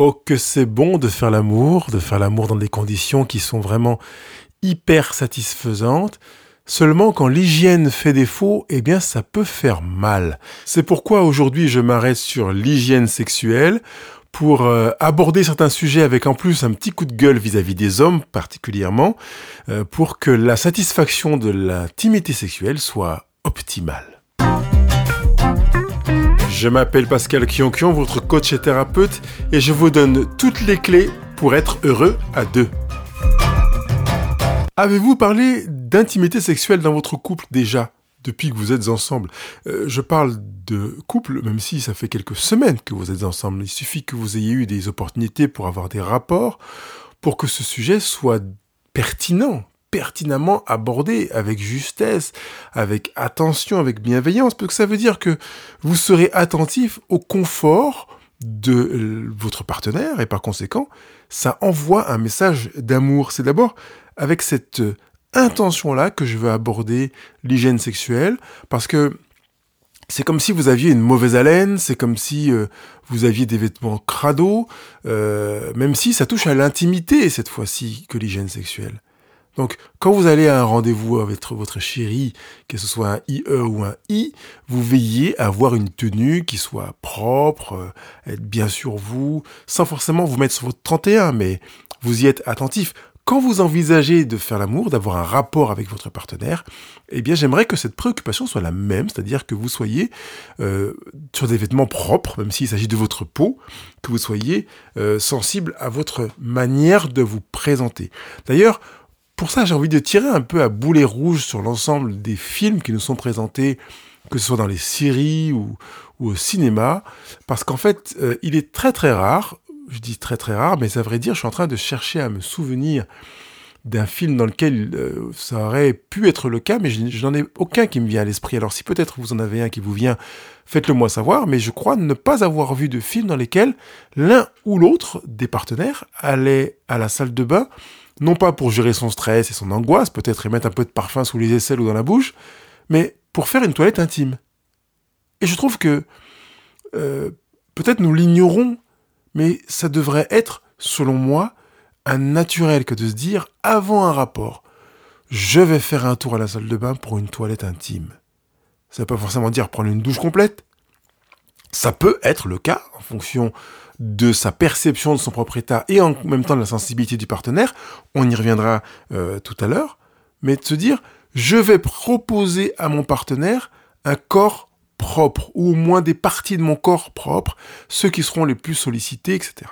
Oh, que c'est bon de faire l'amour, de faire l'amour dans des conditions qui sont vraiment hyper satisfaisantes. Seulement quand l'hygiène fait défaut, eh bien ça peut faire mal. C'est pourquoi aujourd'hui je m'arrête sur l'hygiène sexuelle pour euh, aborder certains sujets avec en plus un petit coup de gueule vis-à-vis des hommes particulièrement, euh, pour que la satisfaction de l'intimité sexuelle soit optimale. Je m'appelle Pascal Kionkion, votre coach et thérapeute, et je vous donne toutes les clés pour être heureux à deux. Avez-vous parlé d'intimité sexuelle dans votre couple déjà depuis que vous êtes ensemble? Euh, Je parle de couple, même si ça fait quelques semaines que vous êtes ensemble. Il suffit que vous ayez eu des opportunités pour avoir des rapports, pour que ce sujet soit pertinent, pertinemment abordé avec justesse, avec attention, avec bienveillance, parce que ça veut dire que vous serez attentif au confort de euh, votre partenaire et par conséquent, ça envoie un message d'amour. C'est d'abord avec cette euh, intention-là que je veux aborder l'hygiène sexuelle parce que c'est comme si vous aviez une mauvaise haleine, c'est comme si euh, vous aviez des vêtements crado, même si ça touche à l'intimité cette fois-ci que l'hygiène sexuelle. Donc, quand vous allez à un rendez-vous avec votre chérie, que ce soit un IE ou un I, vous veillez à avoir une tenue qui soit propre, euh, être bien sur vous, sans forcément vous mettre sur votre 31, mais vous y êtes attentif. Quand vous envisagez de faire l'amour, d'avoir un rapport avec votre partenaire, eh bien j'aimerais que cette préoccupation soit la même, c'est-à-dire que vous soyez euh, sur des vêtements propres, même s'il s'agit de votre peau, que vous soyez euh, sensible à votre manière de vous présenter. D'ailleurs, pour ça, j'ai envie de tirer un peu à boulet rouge sur l'ensemble des films qui nous sont présentés, que ce soit dans les séries ou, au cinéma, parce qu'en fait, euh, il est très très rare, je dis très très rare, mais ça vrai dire, je suis en train de chercher à me souvenir d'un film dans lequel euh, ça aurait pu être le cas, mais je, n'en ai aucun qui me vient à l'esprit. Alors si peut-être vous en avez un qui vous vient, faites-le moi savoir, mais je crois ne pas avoir vu de film dans lesquels l'un ou l'autre des partenaires allait à la salle de bain non pas pour gérer son stress et son angoisse, peut-être y mettre un peu de parfum sous les aisselles ou dans la bouche, mais pour faire une toilette intime. Et je trouve que euh, peut-être nous l'ignorons, mais ça devrait être, selon moi, un naturel que de se dire, avant un rapport, je vais faire un tour à la salle de bain pour une toilette intime. Ça ne veut pas forcément dire prendre une douche complète. Ça peut être le cas en fonction de sa perception de son propre état et en même temps de la sensibilité du partenaire, on y reviendra euh, tout à l'heure, mais de se dire, je vais proposer à mon partenaire un corps propre, ou au moins des parties de mon corps propre, ceux qui seront les plus sollicités, etc.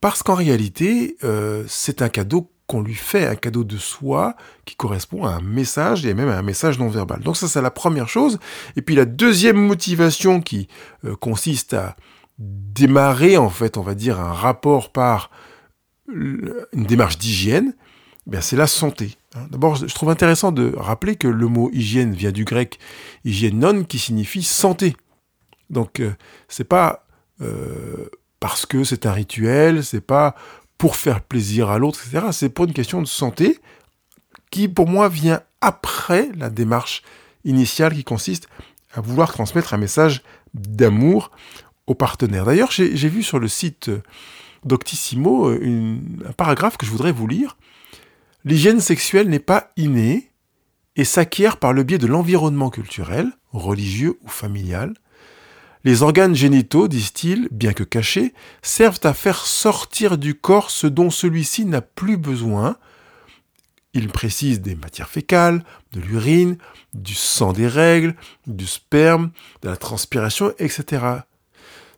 Parce qu'en réalité, euh, c'est un cadeau qu'on lui fait, un cadeau de soi qui correspond à un message et même à un message non verbal. Donc ça, c'est la première chose. Et puis la deuxième motivation qui euh, consiste à démarrer, en fait, on va dire, un rapport par une démarche d'hygiène, eh c'est la santé. Hein. D'abord, je trouve intéressant de rappeler que le mot hygiène vient du grec hygiénon, qui signifie santé. Donc, euh, c'est pas euh, parce que c'est un rituel, c'est pas pour faire plaisir à l'autre, etc. C'est pour une question de santé qui, pour moi, vient après la démarche initiale qui consiste à vouloir transmettre un message d'amour D'ailleurs, j'ai vu sur le site d'Octissimo euh, un paragraphe que je voudrais vous lire. L'hygiène sexuelle n'est pas innée et s'acquiert par le biais de l'environnement culturel, religieux ou familial. Les organes génitaux, disent-ils, bien que cachés, servent à faire sortir du corps ce dont celui-ci n'a plus besoin. Ils précisent des matières fécales, de l'urine, du sang des règles, du sperme, de la transpiration, etc.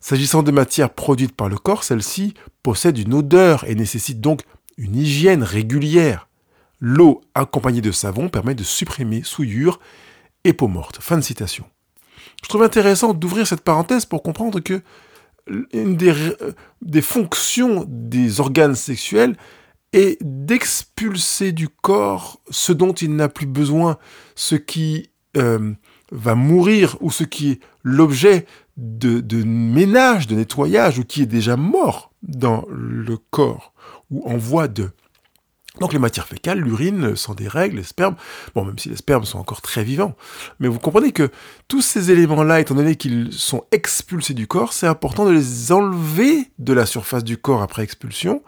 S'agissant des matières produites par le corps, celles-ci possèdent une odeur et nécessitent donc une hygiène régulière. L'eau accompagnée de savon permet de supprimer souillure et peau morte. Fin de citation. Je trouve intéressant d'ouvrir cette parenthèse pour comprendre que une des, des fonctions des organes sexuels est d'expulser du corps ce dont il n'a plus besoin, ce qui euh, va mourir ou ce qui est l'objet de, ménage, de nettoyage, ou qui est déjà mort dans le corps, ou en voie de. Donc les matières fécales, l'urine, sont des règles, les spermes, bon même si les spermes sont encore très vivants, mais vous comprenez que tous ces éléments-là, étant donné qu'ils sont expulsés du corps, c'est important de les enlever de la surface du corps après expulsion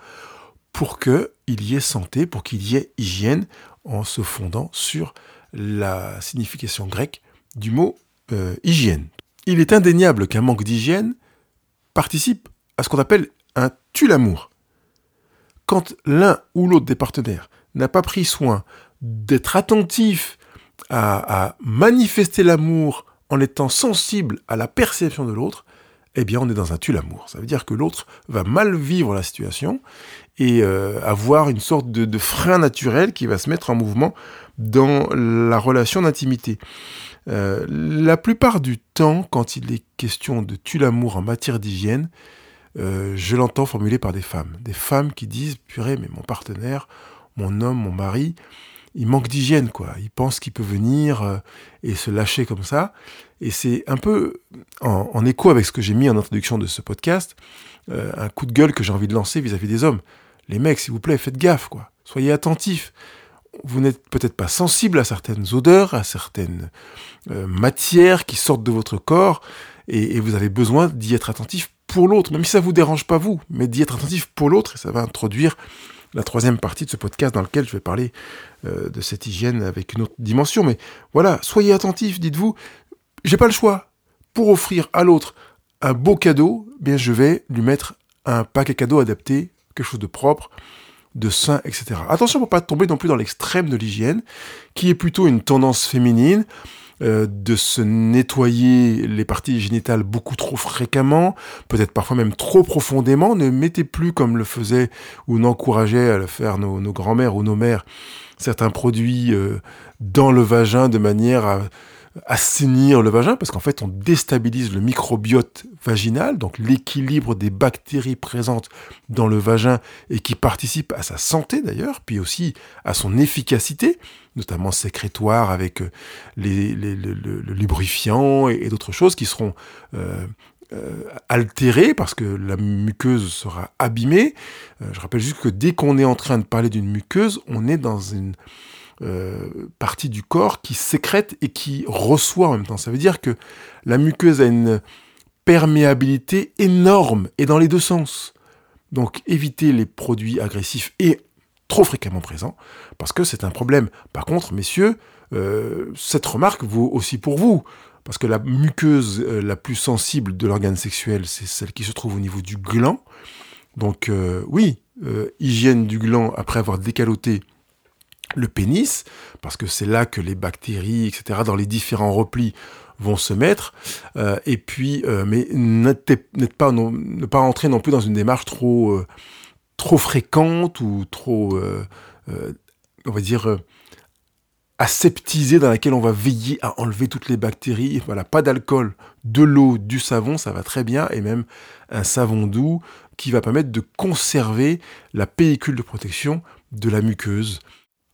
pour qu'il y ait santé, pour qu'il y ait hygiène, en se fondant sur la signification grecque du mot euh, hygiène. Il est indéniable qu'un manque d'hygiène participe à ce qu'on appelle un tue-l'amour quand l'un ou l'autre des partenaires n'a pas pris soin d'être attentif à, manifester l'amour en étant sensible à la perception de l'autre, eh bien on est dans un tue-l'amour. Ça veut dire que l'autre va mal vivre la situation et euh, avoir une sorte de, frein naturel qui va se mettre en mouvement dans la relation d'intimité. Euh, la plupart du temps, quand il est question de tue-l'amour en matière d'hygiène, euh, je l'entends formulé par des femmes. Des femmes qui disent, purée, mais mon partenaire, mon homme, mon mari, il manque d'hygiène, quoi. Il pense qu'il peut venir euh, et se lâcher comme ça. Et c'est un peu en, écho avec ce que j'ai mis en introduction de ce podcast, un coup de gueule que j'ai envie de lancer vis-à-vis des hommes. Les mecs, s'il vous plaît, faites gaffe, quoi. Soyez attentifs. Vous n'êtes peut-être pas sensible à certaines odeurs, à certaines matières qui sortent de votre corps, et, vous avez besoin d'y être attentif pour l'autre, même si ça vous dérange pas vous, mais d'y être attentif pour l'autre, et ça va introduire la troisième partie de ce podcast dans lequel je vais parler euh, de cette hygiène avec une autre dimension. Mais voilà, soyez attentifs, dites-vous, j'ai pas le choix. Pour offrir à l'autre un beau cadeau, eh bien je vais lui mettre un paquet cadeau adapté, quelque chose de propre, de sain, etc. Attention pour pas tomber non plus dans l'extrême de l'hygiène, qui est plutôt une tendance féminine. Euh, de se nettoyer les parties génitales beaucoup trop fréquemment, peut-être parfois même trop profondément. Ne mettez plus comme le faisaient ou n'encourageaient à le faire nos, grands-mères ou nos mères certains produits euh, dans le vagin de manière à assainir le vagin, parce qu'en fait on déstabilise le microbiote vaginal, donc l'équilibre des bactéries présentes dans le vagin et qui participent à sa santé d'ailleurs, puis aussi à son efficacité, notamment sécrétoire avec euh, les, le, lubrifiant et, d'autres choses qui seront euh, euh, altérées parce que la muqueuse sera abîmée. je rappelle juste que dès qu'on est en train de parler d'une muqueuse, on est dans une euh, partie du corps qui sécrète et qui reçoit en même temps. Ça veut dire que la muqueuse a une perméabilité énorme et dans les deux sens. Donc évitez les produits agressifs et trop fréquemment présents parce que c'est un problème. Par contre, messieurs, euh, cette remarque vaut aussi pour vous. Parce que la muqueuse euh, la plus sensible de l'organe sexuel, c'est celle qui se trouve au niveau du gland. Donc oui, hygiène du gland après avoir décaloté le pénis, parce que c'est là que les bactéries, etc., dans les différents replis vont se mettre. Euh, et puis, euh, mais ne pas entrer non plus dans une démarche trop, euh, trop fréquente ou trop, on va dire, aseptisée dans laquelle on va veiller à enlever toutes les bactéries. Voilà, pas d'alcool, de l'eau, du savon, ça va très bien, et même un savon doux qui va permettre de conserver la pellicule de protection de la muqueuse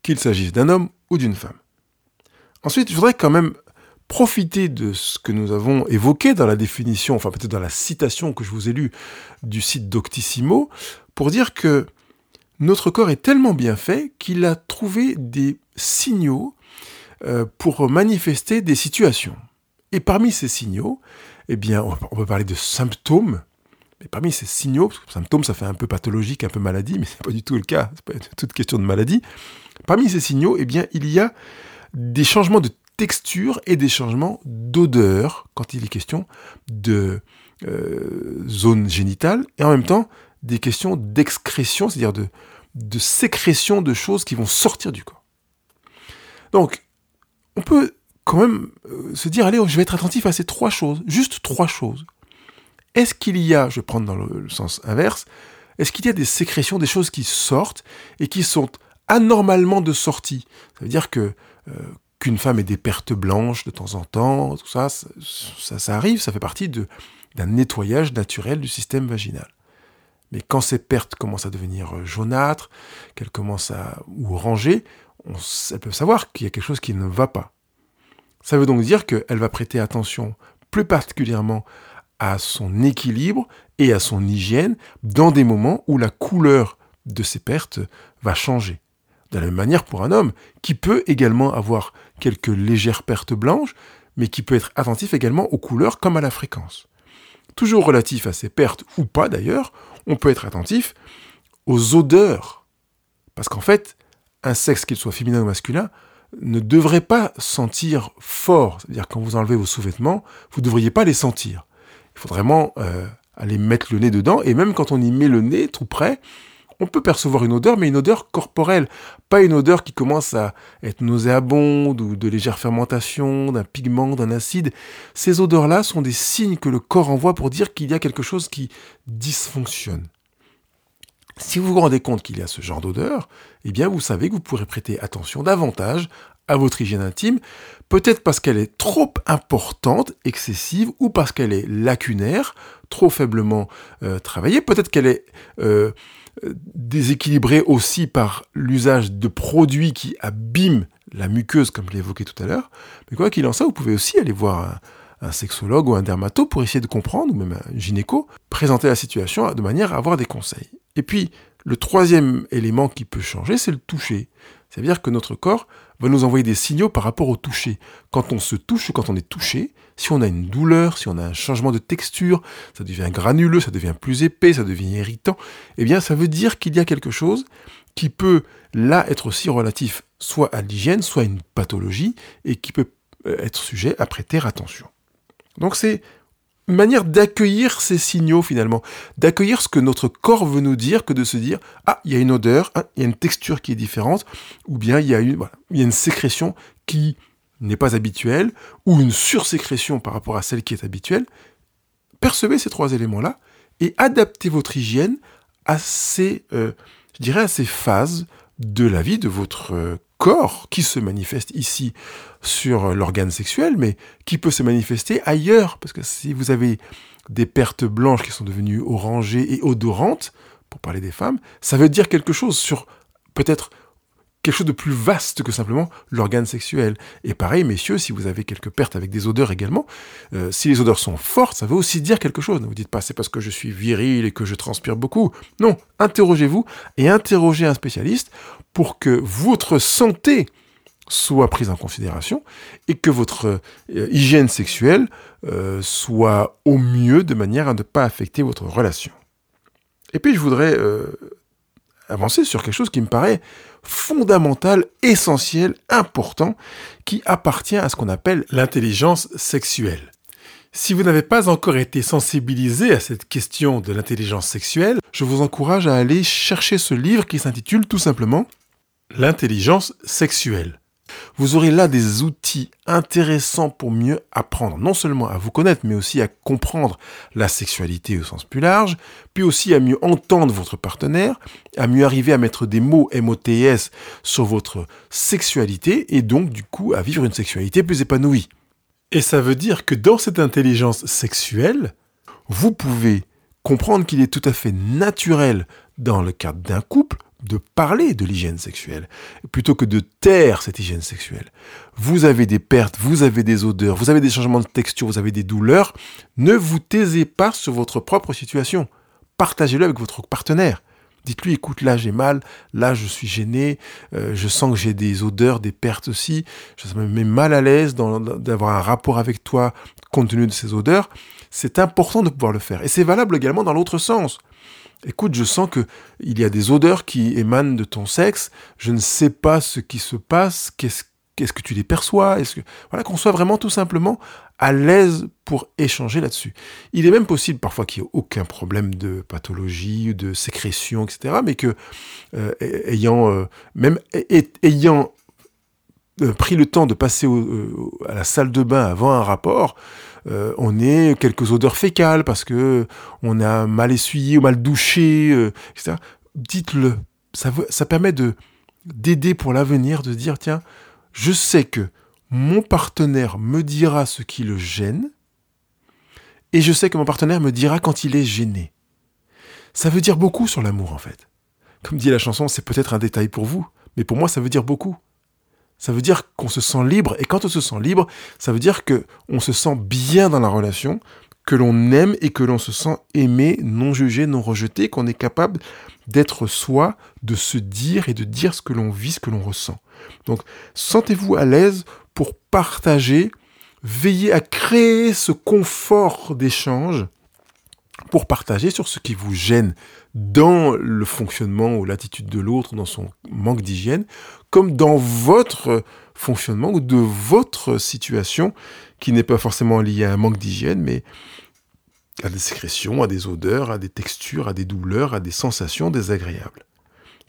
qu'il s'agisse d'un homme ou d'une femme. Ensuite, je voudrais quand même profiter de ce que nous avons évoqué dans la définition, enfin peut-être dans la citation que je vous ai lue du site Doctissimo, pour dire que notre corps est tellement bien fait qu'il a trouvé des signaux euh, pour manifester des situations. Et parmi ces signaux, eh bien, on peut parler de symptômes, mais parmi ces signaux, parce que symptômes, ça fait un peu pathologique, un peu maladie, mais c'est pas du tout le cas, c'est pas toute question de maladie. Parmi ces signaux, eh il y a des changements de texture et des changements d'odeur quand il est question de euh, zone génitale, et en même temps des questions d'excrétion, c'est-à-dire de, de sécrétion de choses qui vont sortir du corps. Donc, on peut quand même euh, se dire, allez, je vais être attentif à ces trois choses, juste trois choses. Est-ce qu'il y a, je vais prendre dans le sens inverse, est-ce qu'il y a des sécrétions, des choses qui sortent et qui sont anormalement de sortie. Ça veut dire que euh, qu'une femme ait des pertes blanches de temps en temps, tout ça, ça, ça arrive, ça fait partie d'un nettoyage naturel du système vaginal. Mais quand ces pertes commencent à devenir euh, jaunâtres, qu'elles commencent à ou orangées, on, elles peuvent savoir qu'il y a quelque chose qui ne va pas. Ça veut donc dire qu'elle va prêter attention plus particulièrement à son équilibre et à son hygiène dans des moments où la couleur de ces pertes va changer. De la même manière pour un homme, qui peut également avoir quelques légères pertes blanches, mais qui peut être attentif également aux couleurs comme à la fréquence. Toujours relatif à ces pertes, ou pas d'ailleurs, on peut être attentif aux odeurs. Parce qu'en fait, un sexe, qu'il soit féminin ou masculin, ne devrait pas sentir fort. C'est-à-dire quand vous enlevez vos sous-vêtements, vous ne devriez pas les sentir. Il faut vraiment euh, aller mettre le nez dedans, et même quand on y met le nez tout près, on peut percevoir une odeur, mais une odeur corporelle, pas une odeur qui commence à être nauséabonde ou de légère fermentation, d'un pigment, d'un acide. Ces odeurs-là sont des signes que le corps envoie pour dire qu'il y a quelque chose qui dysfonctionne. Si vous vous rendez compte qu'il y a ce genre d'odeur, eh bien vous savez que vous pourrez prêter attention davantage à votre hygiène intime, peut-être parce qu'elle est trop importante, excessive, ou parce qu'elle est lacunaire, trop faiblement euh, travaillée, peut-être qu'elle est euh, déséquilibrée aussi par l'usage de produits qui abîment la muqueuse, comme je l'ai évoqué tout à l'heure. Mais quoi qu'il en soit, vous pouvez aussi aller voir un, sexologue ou un dermato pour essayer de comprendre, ou même un gynéco, présenter la situation de manière à avoir des conseils. Et puis, le troisième élément qui peut changer, c'est le toucher. C'est-à-dire que notre corps va nous envoyer des signaux par rapport au toucher. Quand on se touche, quand on est touché, si on a une douleur, si on a un changement de texture, ça devient granuleux, ça devient plus épais, ça devient irritant, eh bien ça veut dire qu'il y a quelque chose qui peut là être aussi relatif soit à l'hygiène, soit à une pathologie, et qui peut euh, être sujet à prêter attention. Donc c'est manière d'accueillir ces signaux finalement, d'accueillir ce que notre corps veut nous dire, que de se dire ah il y a une odeur, ah, il y a une texture qui est différente, ou bien il y a une, sécrétion qui n'est pas habituelle, ou une sursécrétion par rapport à celle qui est habituelle. Percevez ces trois éléments-là et adaptez votre hygiène à ces, euh, je dirais, à ces phases de la vie de votre euh, corps qui se manifeste ici sur l'organe sexuel, mais qui peut se manifester ailleurs. Parce que si vous avez des pertes blanches qui sont devenues orangées et odorantes, pour parler des femmes, ça veut dire quelque chose sur peut-être quelque chose de plus vaste que simplement l'organe sexuel. Et pareil, messieurs, si vous avez quelques pertes avec des odeurs également, euh, si les odeurs sont fortes, ça veut aussi dire quelque chose. Ne vous dites pas c'est parce que je suis viril et que je transpire beaucoup. Non, interrogez-vous et interrogez un spécialiste pour que votre santé soit prise en considération et que votre euh, hygiène sexuelle euh, soit au mieux de manière à ne pas affecter votre relation. Et puis je voudrais avancer sur quelque chose qui me paraît fondamental, essentiel, important, qui appartient à ce qu'on appelle l'intelligence sexuelle. Si vous n'avez pas encore été sensibilisé à cette question de l'intelligence sexuelle, je vous encourage à aller chercher ce livre qui s'intitule tout simplement L'intelligence sexuelle. Vous aurez là des outils intéressants pour mieux apprendre non seulement à vous connaître, mais aussi à comprendre la sexualité au sens plus large, puis aussi à mieux entendre votre partenaire, à mieux arriver à mettre des mots MOTS sur votre sexualité et donc du coup à vivre une sexualité plus épanouie. Et ça veut dire que dans cette intelligence sexuelle, vous pouvez comprendre qu'il est tout à fait naturel dans le cadre d'un couple de parler de l'hygiène sexuelle, plutôt que de taire cette hygiène sexuelle. Vous avez des pertes, vous avez des odeurs, vous avez des changements de texture, vous avez des douleurs. Ne vous taisez pas sur votre propre situation. Partagez-le avec votre partenaire. Dites-lui, écoute, là j'ai mal, là je suis gêné, euh, je sens que j'ai des odeurs, des pertes aussi, ça me met mal à l'aise d'avoir un rapport avec toi compte tenu de ces odeurs. C'est important de pouvoir le faire. Et c'est valable également dans l'autre sens écoute, je sens que il y a des odeurs qui émanent de ton sexe, je ne sais pas ce qui se passe, qu'est-ce ce que tu les perçois? Voilà qu'on soit vraiment tout simplement à l'aise pour échanger là-dessus. Il est même possible parfois qu'il n'y ait aucun problème de pathologie, de sécrétion, etc. Mais que euh, ayant euh, même ayant euh, pris le temps de passer à la salle de bain avant un rapport, euh, on ait quelques odeurs fécales parce que on a mal essuyé ou mal douché, euh, etc. Dites-le. Ça, ça permet de d'aider pour l'avenir, de dire tiens, je sais que mon partenaire me dira ce qui le gêne, et je sais que mon partenaire me dira quand il est gêné. Ça veut dire beaucoup sur l'amour en fait. Comme dit la chanson, c'est peut-être un détail pour vous, mais pour moi ça veut dire beaucoup. Ça veut dire qu'on se sent libre, et quand on se sent libre, ça veut dire que on se sent bien dans la relation, que l'on aime et que l'on se sent aimé, non jugé, non rejeté, qu'on est capable d'être soi, de se dire et de dire ce que l'on vit, ce que l'on ressent. Donc, sentez-vous à l'aise pour partager, veillez à créer ce confort d'échange pour partager sur ce qui vous gêne dans le fonctionnement ou l'attitude de l'autre, dans son manque d'hygiène, comme dans votre fonctionnement ou de votre situation qui n'est pas forcément liée à un manque d'hygiène, mais à des sécrétions, à des odeurs, à des textures, à des douleurs, à des sensations désagréables.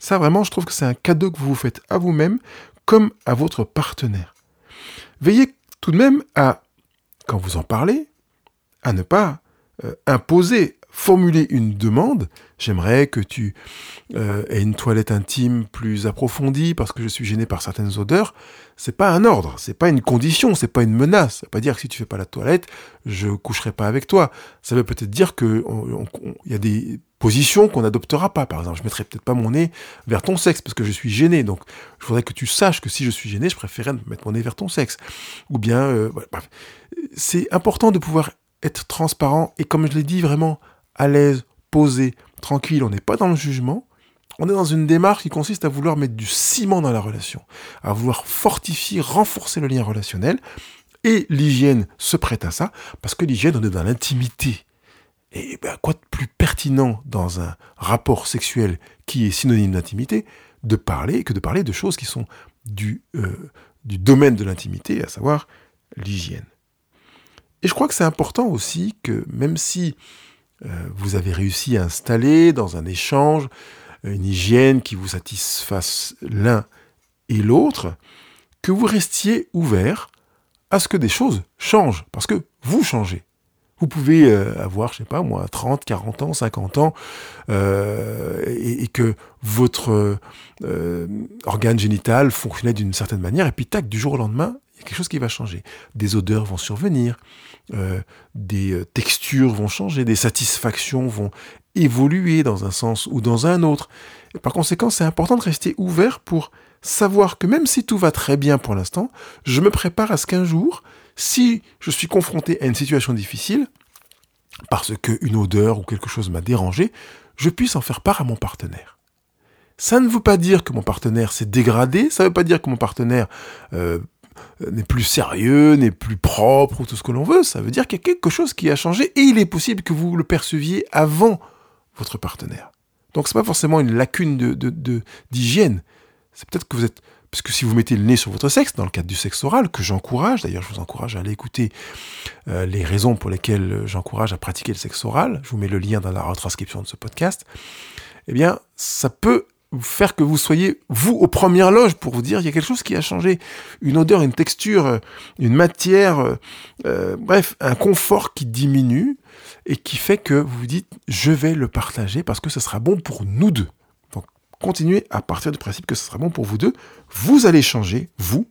Ça vraiment, je trouve que c'est un cadeau que vous vous faites à vous-même comme à votre partenaire. Veillez tout de même à, quand vous en parlez, à ne pas euh, imposer, formuler une demande. J'aimerais que tu euh, aies une toilette intime plus approfondie parce que je suis gêné par certaines odeurs. C'est pas un ordre, c'est pas une condition, c'est pas une menace. Ça veut pas dire que si tu fais pas la toilette, je coucherai pas avec toi. Ça veut peut-être dire que il y a des positions qu'on n'adoptera pas. Par exemple, je mettrai peut-être pas mon nez vers ton sexe parce que je suis gêné. Donc, je voudrais que tu saches que si je suis gêné, je préférerais mettre mon nez vers ton sexe. Ou bien, euh, c'est important de pouvoir être transparent et comme je l'ai dit, vraiment à l'aise, posé, tranquille. On n'est pas dans le jugement. On est dans une démarche qui consiste à vouloir mettre du ciment dans la relation, à vouloir fortifier, renforcer le lien relationnel. Et l'hygiène se prête à ça, parce que l'hygiène, on est dans l'intimité. Et ben, quoi de plus pertinent dans un rapport sexuel qui est synonyme d'intimité de parler que de parler de choses qui sont du, euh, du domaine de l'intimité, à savoir l'hygiène. Et je crois que c'est important aussi que même si vous avez réussi à installer dans un échange une hygiène qui vous satisfasse l'un et l'autre, que vous restiez ouvert à ce que des choses changent, parce que vous changez. Vous pouvez euh, avoir, je sais pas moi, 30, 40 ans, 50 ans, euh, et, que votre organe génital fonctionnait d'une certaine manière, et puis tac, du jour au lendemain, il y a quelque chose qui va changer. Des odeurs vont survenir, euh, des euh, textures vont changer, des satisfactions vont évoluer dans un sens ou dans un autre. Par conséquent, c'est important de rester ouvert pour savoir que même si tout va très bien pour l'instant, je me prépare à ce qu'un jour, si je suis confronté à une situation difficile, parce qu'une odeur ou quelque chose m'a dérangé, je puisse en faire part à mon partenaire. Ça ne veut pas dire que mon partenaire s'est dégradé, ça ne veut pas dire que mon partenaire euh, n'est plus sérieux, n'est plus propre ou tout ce que l'on veut, ça veut dire qu'il y a quelque chose qui a changé et il est possible que vous le perceviez avant votre partenaire. Donc c'est pas forcément une lacune de, d'hygiène. C'est peut-être que vous êtes parce que si vous mettez le nez sur votre sexe, dans le cadre du sexe oral, que j'encourage, d'ailleurs je vous encourage à aller écouter euh, les raisons pour lesquelles j'encourage à pratiquer le sexe oral, je vous mets le lien dans la retranscription de ce podcast, eh bien ça peut faire que vous soyez, vous, aux premières loges pour vous dire, il y a quelque chose qui a changé. Une odeur, une texture, euh, une matière, euh, euh, bref, un confort qui diminue et qui fait que vous vous dites, je vais le partager parce que ce sera bon pour nous deux. Donc, continuez à partir du principe que ce sera bon pour vous deux. Vous allez changer, vous,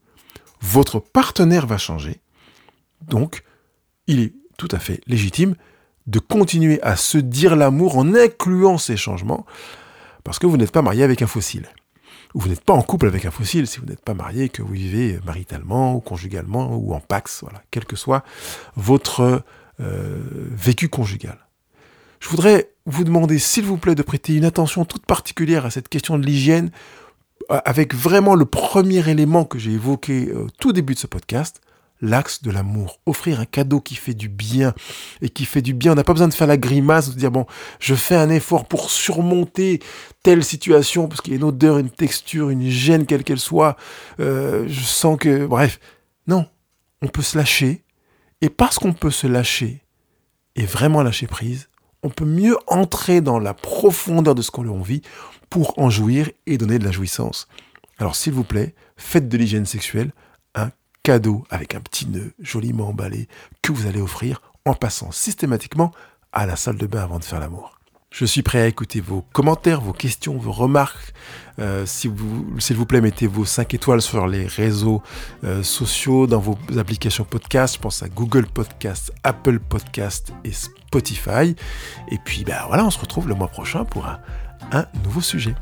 votre partenaire va changer. Donc, il est tout à fait légitime de continuer à se dire l'amour en incluant ces changements parce que vous n'êtes pas marié avec un fossile. Ou vous n'êtes pas en couple avec un fossile si vous n'êtes pas marié, que vous vivez maritalement ou conjugalement ou en pax, quel que soit votre euh, vécu conjugal. Je voudrais vous demander, s'il vous plaît, de prêter une attention toute particulière à cette question de l'hygiène, avec vraiment le premier élément que j'ai évoqué au tout début de ce podcast, l'axe de l'amour. Offrir un cadeau qui fait du bien et qui fait du bien. On n'a pas besoin de faire la grimace, de dire bon, je fais un effort pour surmonter telle situation parce qu'il y a une odeur, une texture, une gêne quelle qu'elle soit. Euh, je sens que, bref, non, on peut se lâcher et parce qu'on peut se lâcher et vraiment lâcher prise, on peut mieux entrer dans la profondeur de ce qu'on vit pour en jouir et donner de la jouissance. Alors s'il vous plaît, faites de l'hygiène sexuelle un cadeau avec un petit nœud joliment emballé que vous allez offrir en passant systématiquement à la salle de bain avant de faire l'amour. Je suis prêt à écouter vos commentaires, vos questions, vos remarques. Euh, s'il vous plaît, mettez vos 5 étoiles sur les réseaux euh, sociaux, dans vos applications podcast. Je pense à Google Podcast, Apple Podcast et Spotify. Et puis, ben voilà, on se retrouve le mois prochain pour un nouveau sujet.